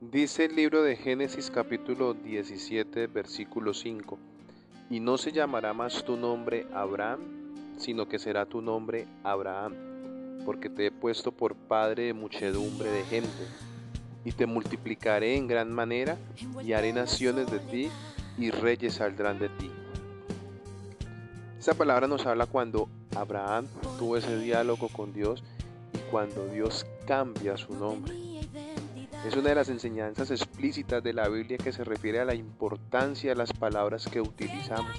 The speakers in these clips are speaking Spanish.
Dice el libro de Génesis capítulo 17 versículo 5, y no se llamará más tu nombre Abraham, sino que será tu nombre Abraham, porque te he puesto por padre de muchedumbre de gente, y te multiplicaré en gran manera, y haré naciones de ti, y reyes saldrán de ti. Esta palabra nos habla cuando Abraham tuvo ese diálogo con Dios y cuando Dios cambia su nombre. Es una de las enseñanzas explícitas de la Biblia que se refiere a la importancia de las palabras que utilizamos.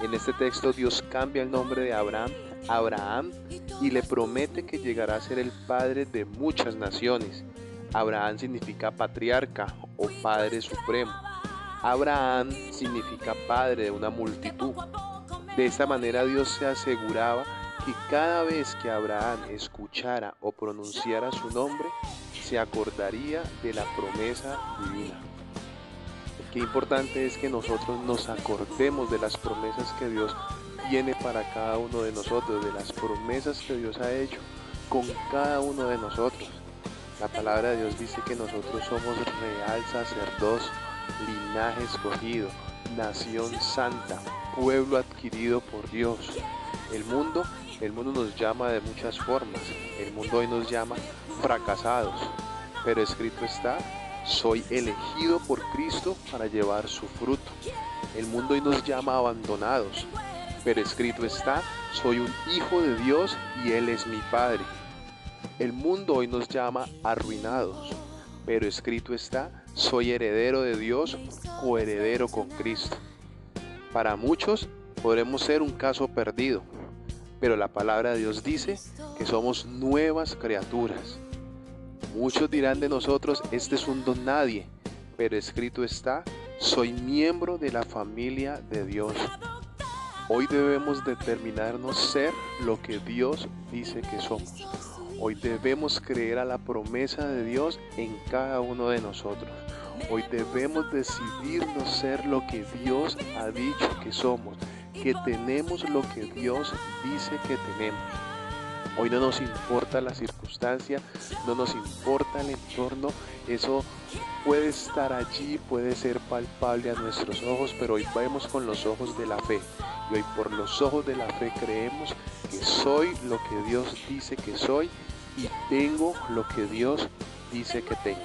En este texto Dios cambia el nombre de Abraham a Abraham y le promete que llegará a ser el padre de muchas naciones. Abraham significa patriarca o padre supremo. Abraham significa padre de una multitud. De esta manera Dios se aseguraba que cada vez que Abraham escuchara o pronunciara su nombre, se acordaría de la promesa divina. Qué importante es que nosotros nos acordemos de las promesas que Dios tiene para cada uno de nosotros, de las promesas que Dios ha hecho con cada uno de nosotros. La palabra de Dios dice que nosotros somos real sacerdocio, linaje escogido, nación santa, pueblo adquirido por Dios. El mundo, el mundo nos llama de muchas formas. El mundo hoy nos llama fracasados, pero escrito está, soy elegido por Cristo para llevar su fruto. El mundo hoy nos llama abandonados, pero escrito está, soy un hijo de Dios y Él es mi Padre. El mundo hoy nos llama arruinados, pero escrito está, soy heredero de Dios, o heredero con Cristo. Para muchos podremos ser un caso perdido, pero la palabra de Dios dice que somos nuevas criaturas. Muchos dirán de nosotros, este es un don nadie, pero escrito está, soy miembro de la familia de Dios. Hoy debemos determinarnos ser lo que Dios dice que somos. Hoy debemos creer a la promesa de Dios en cada uno de nosotros. Hoy debemos decidirnos ser lo que Dios ha dicho que somos, que tenemos lo que Dios dice que tenemos. Hoy no nos importa la circunstancia, no nos importa el entorno, eso puede estar allí, puede ser palpable a nuestros ojos, pero hoy vemos con los ojos de la fe. Y hoy por los ojos de la fe creemos que soy lo que Dios dice que soy y tengo lo que Dios dice que tengo.